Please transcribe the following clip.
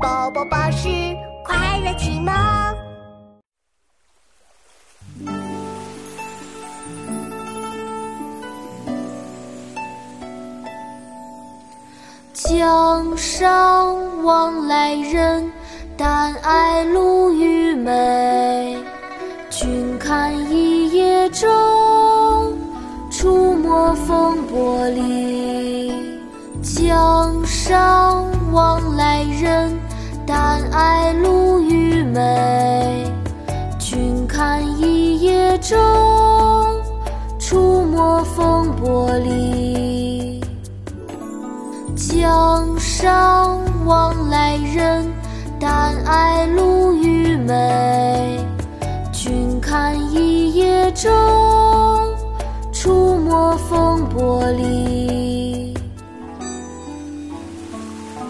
宝宝巴士快乐启蒙。江上往来人，但爱鲈鱼美。君看一叶舟，江上往来人，但爱鲈鱼美。君看一叶舟，出没风波里。江上往来人，但爱鲈鱼美。君看一叶舟，出没风波里。《